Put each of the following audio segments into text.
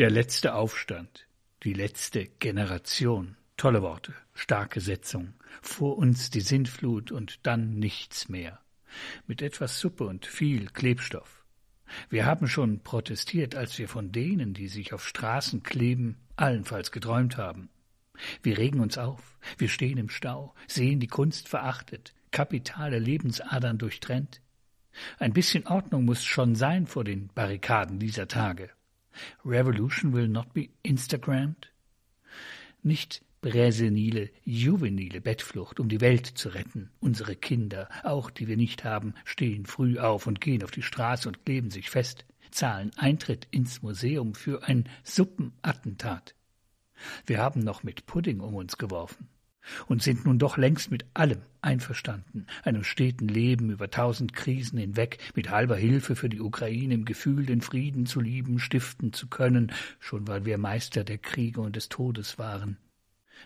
Der letzte Aufstand, die letzte Generation. Tolle Worte, starke Setzung. Vor uns die Sintflut und dann nichts mehr. Mit etwas Suppe und viel Klebstoff. Wir haben schon protestiert, als wir von denen, die sich auf Straßen kleben, allenfalls geträumt haben. Wir regen uns auf, wir stehen im Stau, sehen die Kunst verachtet, kapitale Lebensadern durchtrennt. Ein bisschen Ordnung muss schon sein vor den Barrikaden dieser Tage. Revolution will not be Instagrammed. Nicht bräsenile, juvenile Bettflucht, um die Welt zu retten. Unsere Kinder, auch die wir nicht haben, stehen früh auf und gehen auf die Straße und kleben sich fest, zahlen Eintritt ins Museum für ein Suppenattentat. Wir haben noch mit Pudding um uns geworfen und sind nun doch längst mit allem einverstanden, einem steten Leben über tausend Krisen hinweg, mit halber Hilfe für die Ukraine im Gefühl, den Frieden zu lieben, stiften zu können, schon weil wir Meister der Kriege und des Todes waren.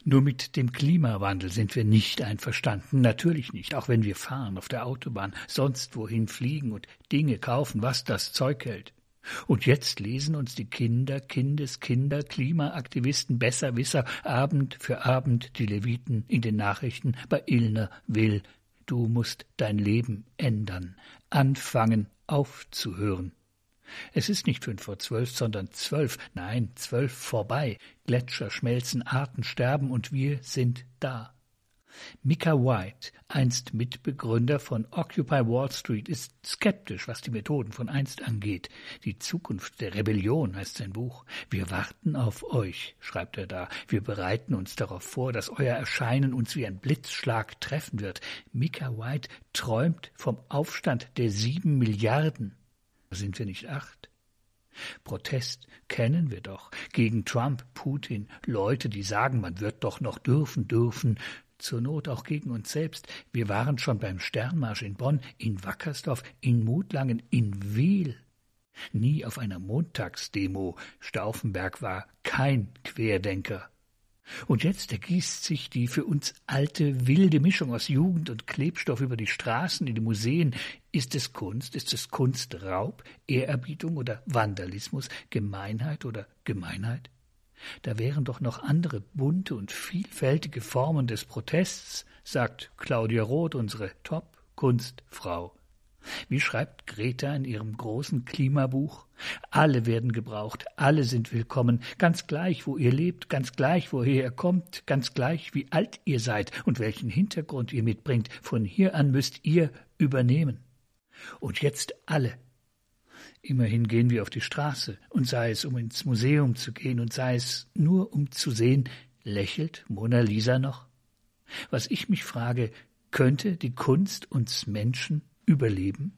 Nur mit dem Klimawandel sind wir nicht einverstanden, natürlich nicht, auch wenn wir fahren auf der Autobahn, sonst wohin fliegen und Dinge kaufen, was das Zeug hält. Und jetzt lesen uns die Kinder, Kindeskinder, Klimaaktivisten, Besserwisser Abend für Abend die Leviten in den Nachrichten bei Ilner Will. Du musst dein Leben ändern, anfangen aufzuhören. Es ist nicht fünf vor zwölf, sondern zwölf, nein, zwölf vorbei. Gletscher schmelzen, Arten sterben und wir sind da. Mika White, einst Mitbegründer von Occupy Wall Street, ist skeptisch, was die Methoden von einst angeht. Die Zukunft der Rebellion heißt sein Buch. Wir warten auf euch, schreibt er da. Wir bereiten uns darauf vor, dass euer Erscheinen uns wie ein Blitzschlag treffen wird. Mika White träumt vom Aufstand der sieben Milliarden. Sind wir nicht acht? Protest kennen wir doch gegen Trump, Putin, Leute, die sagen, man wird doch noch dürfen, dürfen, zur Not auch gegen uns selbst. Wir waren schon beim Sternmarsch in Bonn, in Wackersdorf, in Mutlangen, in Wiel. Nie auf einer Montagsdemo. Stauffenberg war kein Querdenker. Und jetzt ergießt sich die für uns alte, wilde Mischung aus Jugend und Klebstoff über die Straßen, in die Museen. Ist es Kunst? Ist es Kunstraub, Ehrerbietung oder Vandalismus, Gemeinheit oder Gemeinheit? Da wären doch noch andere bunte und vielfältige Formen des Protests, sagt Claudia Roth, unsere Top-Kunstfrau. Wie schreibt Greta in ihrem großen Klimabuch? Alle werden gebraucht, alle sind willkommen, ganz gleich, wo ihr lebt, ganz gleich, woher ihr kommt, ganz gleich, wie alt ihr seid und welchen Hintergrund ihr mitbringt. Von hier an müsst ihr übernehmen. Und jetzt alle, Immerhin gehen wir auf die Straße, und sei es, um ins Museum zu gehen, und sei es nur, um zu sehen, lächelt Mona Lisa noch? Was ich mich frage, könnte die Kunst uns Menschen überleben?